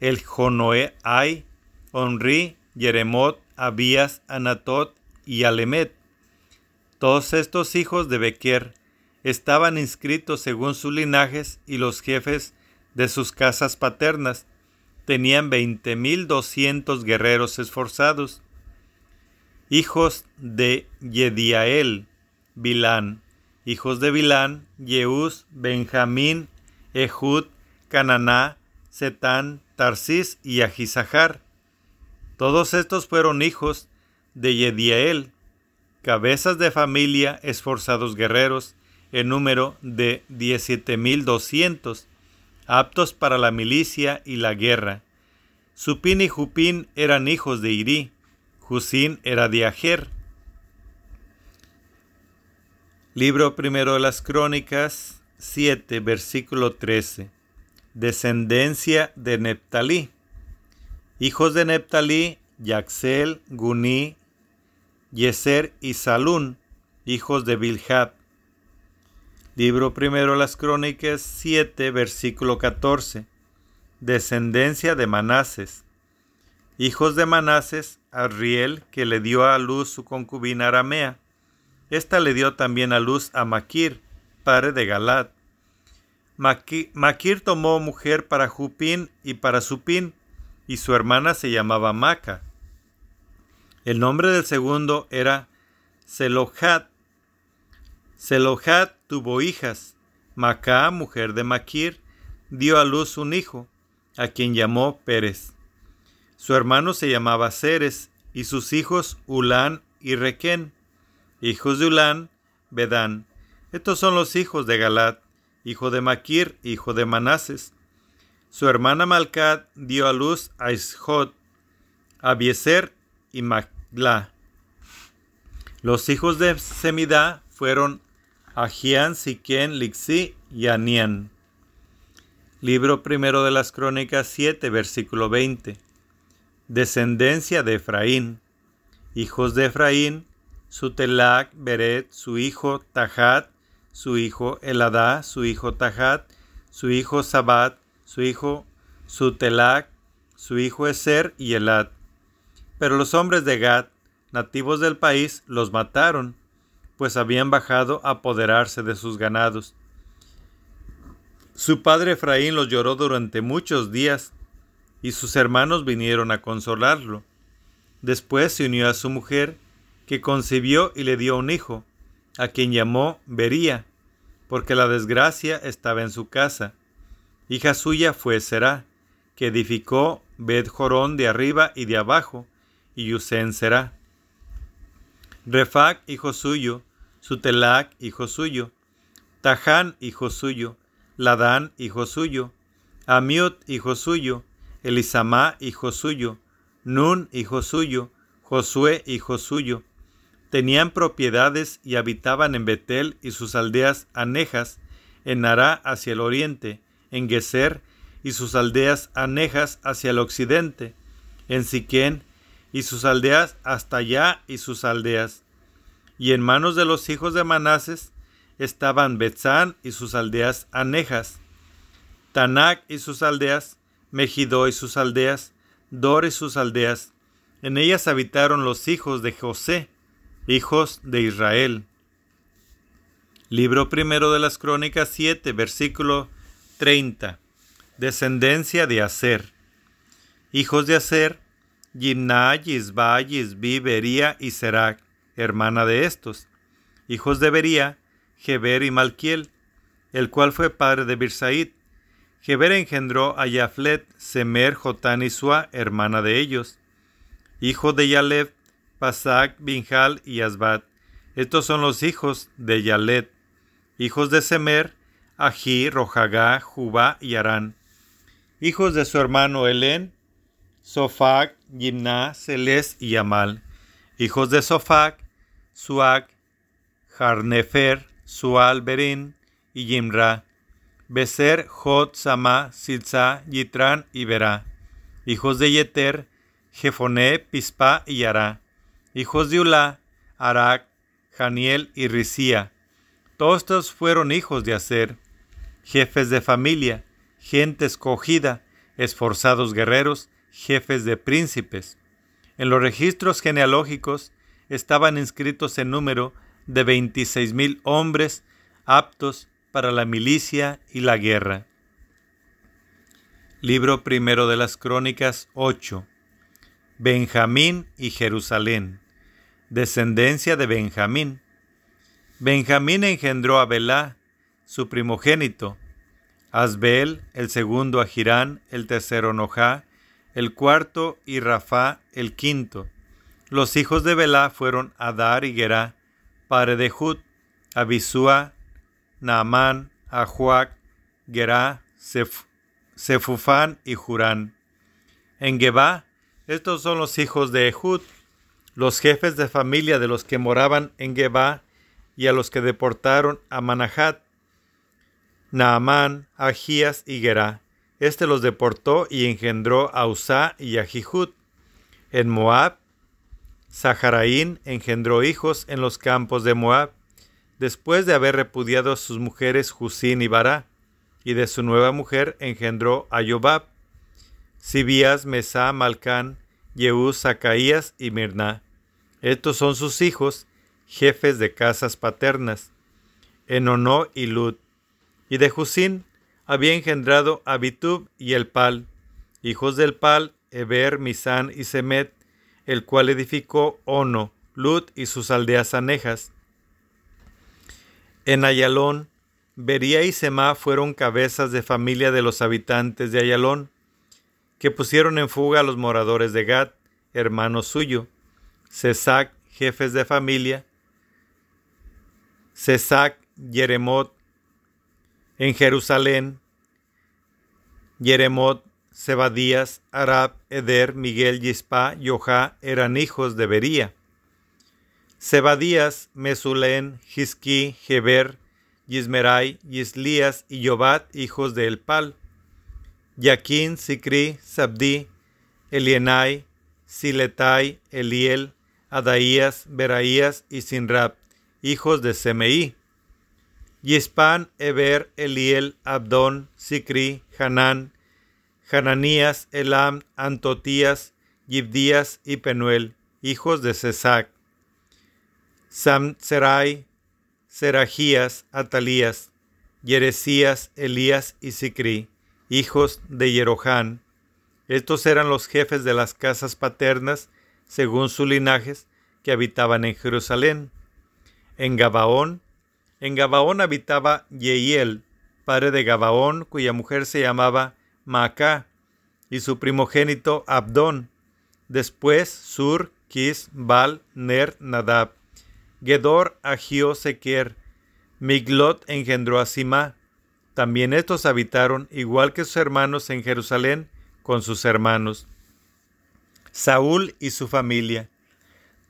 el Jonoeai, Onri, Yeremot, Abías, Anatot y Alemet. Todos estos hijos de Bequer estaban inscritos según sus linajes y los jefes de sus casas paternas. Tenían veinte mil doscientos guerreros esforzados. Hijos de Yediael, Bilán. Hijos de Bilán, Yeús, Benjamín, Ehud, Cananá, Setán, Tarsis y Ahisahar. Todos estos fueron hijos de Yediael, cabezas de familia, esforzados guerreros, en número de diecisiete mil doscientos aptos para la milicia y la guerra. Supín y Jupín eran hijos de Irí, Jusín era de Ajer. Libro primero de las Crónicas 7, versículo 13. Descendencia de Neptalí. Hijos de Neptalí, Yaxel, Guní, Yeser y Salún, hijos de Bilhat. Libro primero las Crónicas 7, versículo 14. Descendencia de Manases. Hijos de Manases, Arriel, que le dio a luz su concubina Aramea. Esta le dio también a luz a Maquir, padre de Galad. Maquir tomó mujer para Jupín y para Supín, y su hermana se llamaba Maca. El nombre del segundo era Selohat. Selohat tuvo hijas. Macá, mujer de Maquir, dio a luz un hijo, a quien llamó Pérez. Su hermano se llamaba Ceres, y sus hijos Ulán y Requén. Hijos de Ulán, Bedán. Estos son los hijos de Galat, hijo de Maquir, hijo de Manases. Su hermana Malcad dio a luz a Ishod, Abieser y Magla. Los hijos de Semidá fueron Ajian, Siquén, Lixi y Anian. Libro primero de las Crónicas 7, versículo 20. Descendencia de Efraín. Hijos de Efraín, Sutelac, Beret, su hijo Tahat, su hijo Eladá, su hijo Tahat, su hijo Sabat, su hijo Sutelac, su hijo Eser y Elad. Pero los hombres de Gad, nativos del país, los mataron, pues habían bajado a apoderarse de sus ganados. Su padre Efraín los lloró durante muchos días, y sus hermanos vinieron a consolarlo. Después se unió a su mujer, que concibió y le dio un hijo, a quien llamó Bería, porque la desgracia estaba en su casa. Hija suya fue Será, que edificó Bet Jorón de arriba y de abajo, y Usén Será. Refac, hijo suyo, Sutelac, hijo suyo, Taján, hijo suyo, Ladán, hijo suyo, Amiot, hijo suyo, Elisamá, hijo suyo, Nun, hijo suyo, Josué, hijo suyo. Tenían propiedades y habitaban en Betel y sus aldeas anejas, en Nará hacia el oriente, en Geser y sus aldeas anejas hacia el occidente, en Siquén y sus aldeas hasta allá y sus aldeas. Y en manos de los hijos de Manases estaban Betzán y sus aldeas anejas, Tanac y sus aldeas, Megiddo y sus aldeas, Dor y sus aldeas. En ellas habitaron los hijos de José, hijos de Israel. Libro primero de las Crónicas 7, versículo 30. Descendencia de Aser. Hijos de Aser, Yimna, Yisba, Yisbi, y Serac, hermana de estos. Hijos de Bería, Geber y Malquiel, el cual fue padre de Birsaid. Geber engendró a Yaflet, Semer, Jotán y Sua, hermana de ellos. Hijo de Yaleb, Pasak, Binjal y Asbat. Estos son los hijos de Yalet. Hijos de Semer, Ají, Rojagá, Jubá y Arán. Hijos de su hermano Elén, Sofac, Yimna, Celes y Amal. Hijos de Sofac, Suac, Jarnefer, Sual Berin y Yimra, Beser, Jot, Sama, Silsa, Yitran y Berá, hijos de Yeter, Jefoné, Pispa y Yará, hijos de Ulá, Arak, Janiel y Risía. Todos estos fueron hijos de Aser, jefes de familia, gente escogida, esforzados guerreros, jefes de príncipes. En los registros genealógicos estaban inscritos en número de 26.000 hombres aptos para la milicia y la guerra. Libro primero de las Crónicas 8. Benjamín y Jerusalén. Descendencia de Benjamín. Benjamín engendró a Belá, su primogénito, Asbel, el segundo a Girán, el tercero Nojá, el cuarto y Rafá, el quinto. Los hijos de Belá fueron Adar y Gerá, padre de Jud, Abisúa, Naamán, Ahuac, Gerá, Sefufán y Jurán. En Gebá, estos son los hijos de Ehud, los jefes de familia de los que moraban en Gebá y a los que deportaron a Manahat, Naamán, Agías y Gerá. Este los deportó y engendró a Usá y a Jihud. En Moab, Saharaín engendró hijos en los campos de Moab, después de haber repudiado a sus mujeres Husín y Bará, y de su nueva mujer engendró a Yobab, Sibías, Mesá, Malcán, Yehú, Zacaías y Mirná. Estos son sus hijos, jefes de casas paternas, Enonó y Lud. Y de Husín había engendrado a Bitub y el Pal, hijos del Pal, Eber, Misán y Semet, el cual edificó Ono, Lut y sus aldeas anejas. En Ayalón, Bería y Semá fueron cabezas de familia de los habitantes de Ayalón, que pusieron en fuga a los moradores de Gad, hermano suyo, Cesac, jefes de familia, Cesac, Yeremot, en Jerusalén, Yeremot, Sebadías, Arab, Eder, Miguel, Yispa, Yoha eran hijos de Bería. Sebadías, Mesulén, Jisquí, Geber, Yismerai, Yislías y Yobat, hijos de Elpal. Yaquín, Sicri, Sabdi, Elienai, Siletai, Eliel, Adaías, Beraías y Sinrab, hijos de Semeí. Yispan, Eber, Eliel, Abdón, Sicri, Hanán, Hananías, Elam, Antotías, Yibdías y Penuel, hijos de Cesac. Samserai, Serajías, Atalías, Yeresías, Elías y Sicri, hijos de Jerohán. Estos eran los jefes de las casas paternas, según sus linajes, que habitaban en Jerusalén. En Gabaón, en Gabaón habitaba Yehiel, padre de Gabaón, cuya mujer se llamaba Maacá, y su primogénito Abdón. Después Sur, Kis, Bal, Ner, Nadab. Gedor, Agio, Sequer. Miglot engendró a Simá. También estos habitaron, igual que sus hermanos, en Jerusalén, con sus hermanos. Saúl y su familia.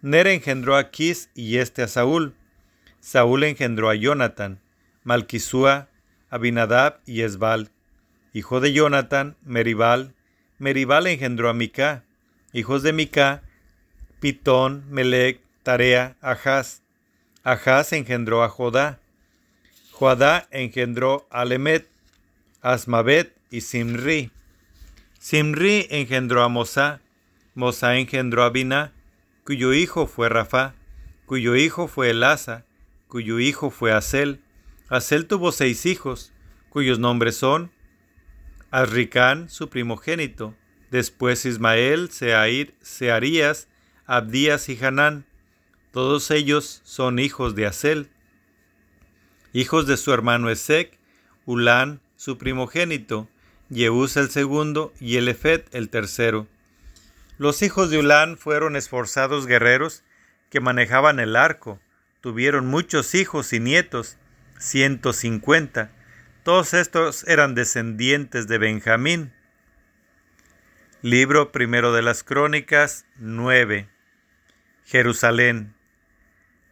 Ner engendró a Kis y este a Saúl. Saúl engendró a Jonathan, Malquisúa, Abinadab y Esbal. Hijo de Jonathan, Meribal. Meribal engendró a Mica. Hijos de Mica, Pitón, Melec, Tarea, Ahaz. Ahaz engendró a Jodá. Jodá engendró a Lemet, Asmabet y Simri. Simri engendró a Mosá. Mosá engendró a Biná, cuyo hijo fue Rafa, cuyo hijo fue Elasa, cuyo hijo fue Asel. Asel tuvo seis hijos, cuyos nombres son Azricán, su primogénito, después Ismael, Seair, Searías, Abdías y Hanán. Todos ellos son hijos de Asel. Hijos de su hermano Esec, Ulán, su primogénito, Yeús el segundo y Elefet el tercero. Los hijos de Ulán fueron esforzados guerreros que manejaban el arco, Tuvieron muchos hijos y nietos, ciento cincuenta. Todos estos eran descendientes de Benjamín. Libro primero de las Crónicas 9. Jerusalén.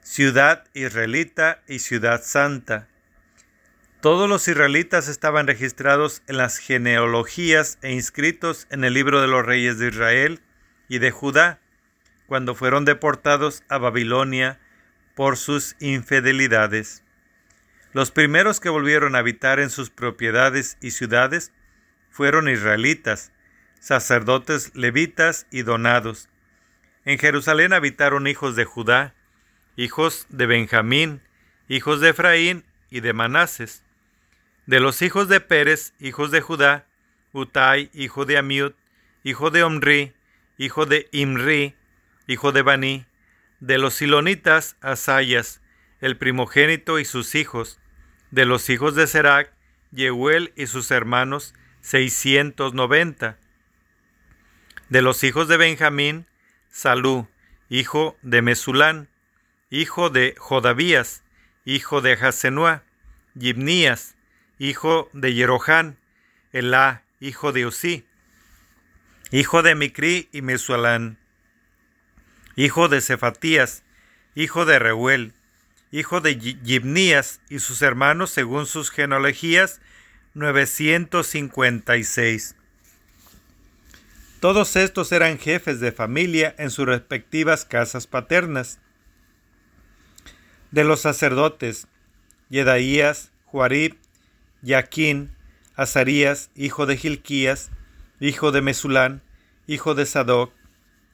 Ciudad israelita y ciudad santa. Todos los israelitas estaban registrados en las genealogías e inscritos en el libro de los reyes de Israel y de Judá, cuando fueron deportados a Babilonia por sus infidelidades. Los primeros que volvieron a habitar en sus propiedades y ciudades fueron israelitas, sacerdotes levitas y donados. En Jerusalén habitaron hijos de Judá, hijos de Benjamín, hijos de Efraín y de Manases. De los hijos de Pérez, hijos de Judá, Utai, hijo de Amiud, hijo de Omri, hijo de Imri, hijo de Bani, de los silonitas, Asayas, el primogénito y sus hijos. De los hijos de Serac, Yehuel y sus hermanos, seiscientos noventa. De los hijos de Benjamín, Salú, hijo de Mesulán, hijo de Jodavías, hijo de Hasenua, Gibnías, hijo de Jerohán, Elá, hijo de Usí, hijo de Micri y Mesulán, hijo de Cefatías, hijo de Reuel, hijo de Gibnías y sus hermanos según sus genealogías, 956. Todos estos eran jefes de familia en sus respectivas casas paternas. De los sacerdotes, Yedaías, Juarib, Yaquín, Azarías, hijo de Gilquías, hijo de Mesulán, hijo de Sadoc,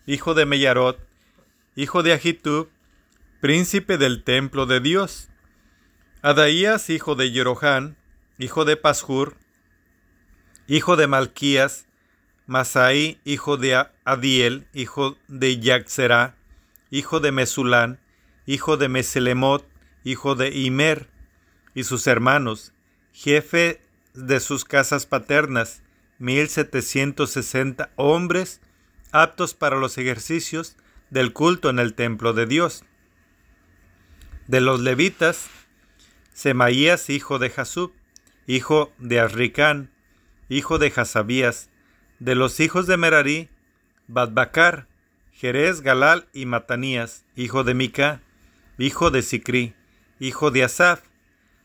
hijo de Mellarot, hijo de Ahitub, príncipe del templo de Dios. Adaías, hijo de Jerohán, hijo de Pashur, hijo de Malquías, Masai, hijo de Adiel, hijo de Yaxerá, hijo de Mesulán, hijo de Meselemot, hijo de Imer, y sus hermanos, jefe de sus casas paternas, mil setecientos sesenta hombres aptos para los ejercicios del culto en el templo de Dios. De los levitas, Semaías, hijo de Jasub, hijo de Azricán, hijo de Hasabías, de los hijos de Merarí, Badbacar, Jerez, Galal y Matanías, hijo de Mica, hijo de Sicri, hijo de Asaf,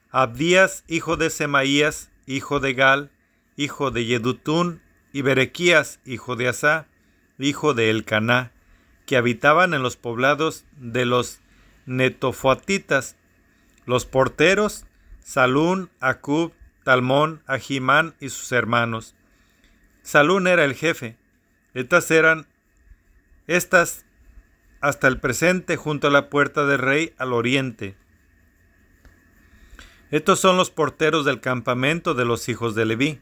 Abdías, hijo de Semaías, hijo de Gal, hijo de Yedutún, y Berequías, hijo de Asá, hijo de Elcaná, que habitaban en los poblados de los netofoatitas, los porteros, Salún, Acub, Talmón, Ahimán y sus hermanos. Salún era el jefe. Estas eran estas hasta el presente junto a la puerta del rey al oriente. Estos son los porteros del campamento de los hijos de Leví.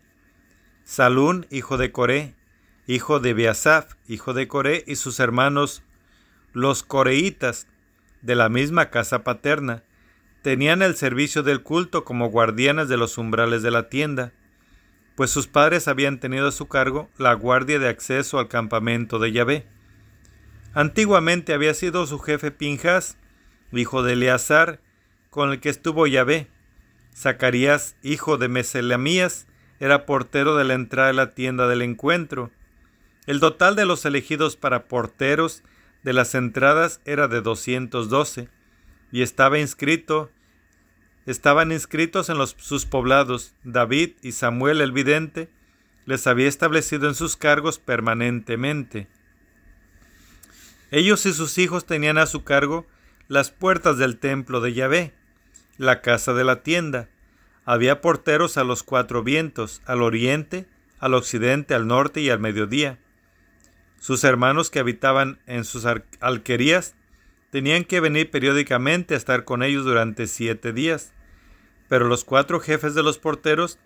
Salún, hijo de Coré, hijo de Beasaf, hijo de Coré, y sus hermanos, los coreitas, de la misma casa paterna, tenían el servicio del culto como guardianes de los umbrales de la tienda, pues sus padres habían tenido a su cargo la guardia de acceso al campamento de Yahvé. Antiguamente había sido su jefe Pinjas, hijo de Eleazar, con el que estuvo Yahvé. Zacarías, hijo de Meselamías, era portero de la entrada de la tienda del encuentro. El total de los elegidos para porteros de las entradas era de 212 y estaba inscrito estaban inscritos en los, sus poblados. David y Samuel el vidente les había establecido en sus cargos permanentemente. Ellos y sus hijos tenían a su cargo las puertas del templo de Yahvé, la casa de la tienda, había porteros a los cuatro vientos, al oriente, al occidente, al norte y al mediodía. Sus hermanos que habitaban en sus alquerías tenían que venir periódicamente a estar con ellos durante siete días, pero los cuatro jefes de los porteros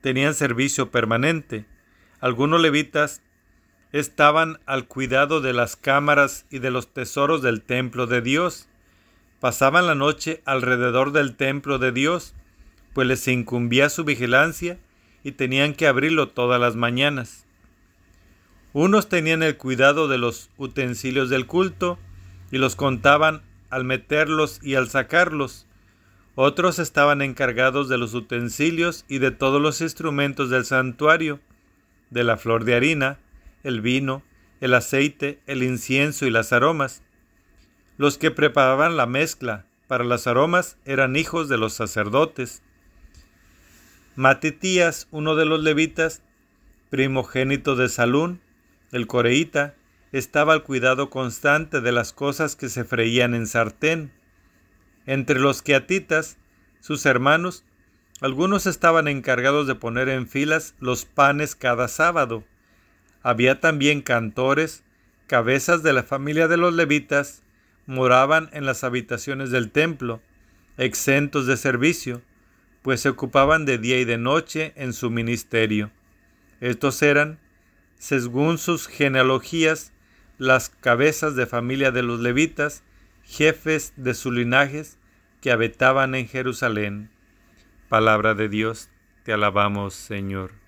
tenían servicio permanente. Algunos levitas estaban al cuidado de las cámaras y de los tesoros del templo de Dios. Pasaban la noche alrededor del templo de Dios pues les incumbía su vigilancia y tenían que abrirlo todas las mañanas. Unos tenían el cuidado de los utensilios del culto y los contaban al meterlos y al sacarlos. Otros estaban encargados de los utensilios y de todos los instrumentos del santuario, de la flor de harina, el vino, el aceite, el incienso y las aromas. Los que preparaban la mezcla para las aromas eran hijos de los sacerdotes. Matitías, uno de los levitas, primogénito de Salún, el coreíta, estaba al cuidado constante de las cosas que se freían en sartén. Entre los queatitas, sus hermanos, algunos estaban encargados de poner en filas los panes cada sábado. Había también cantores, cabezas de la familia de los levitas, moraban en las habitaciones del templo, exentos de servicio pues se ocupaban de día y de noche en su ministerio. Estos eran, según sus genealogías, las cabezas de familia de los levitas, jefes de sus linajes, que habitaban en Jerusalén. Palabra de Dios, te alabamos, Señor.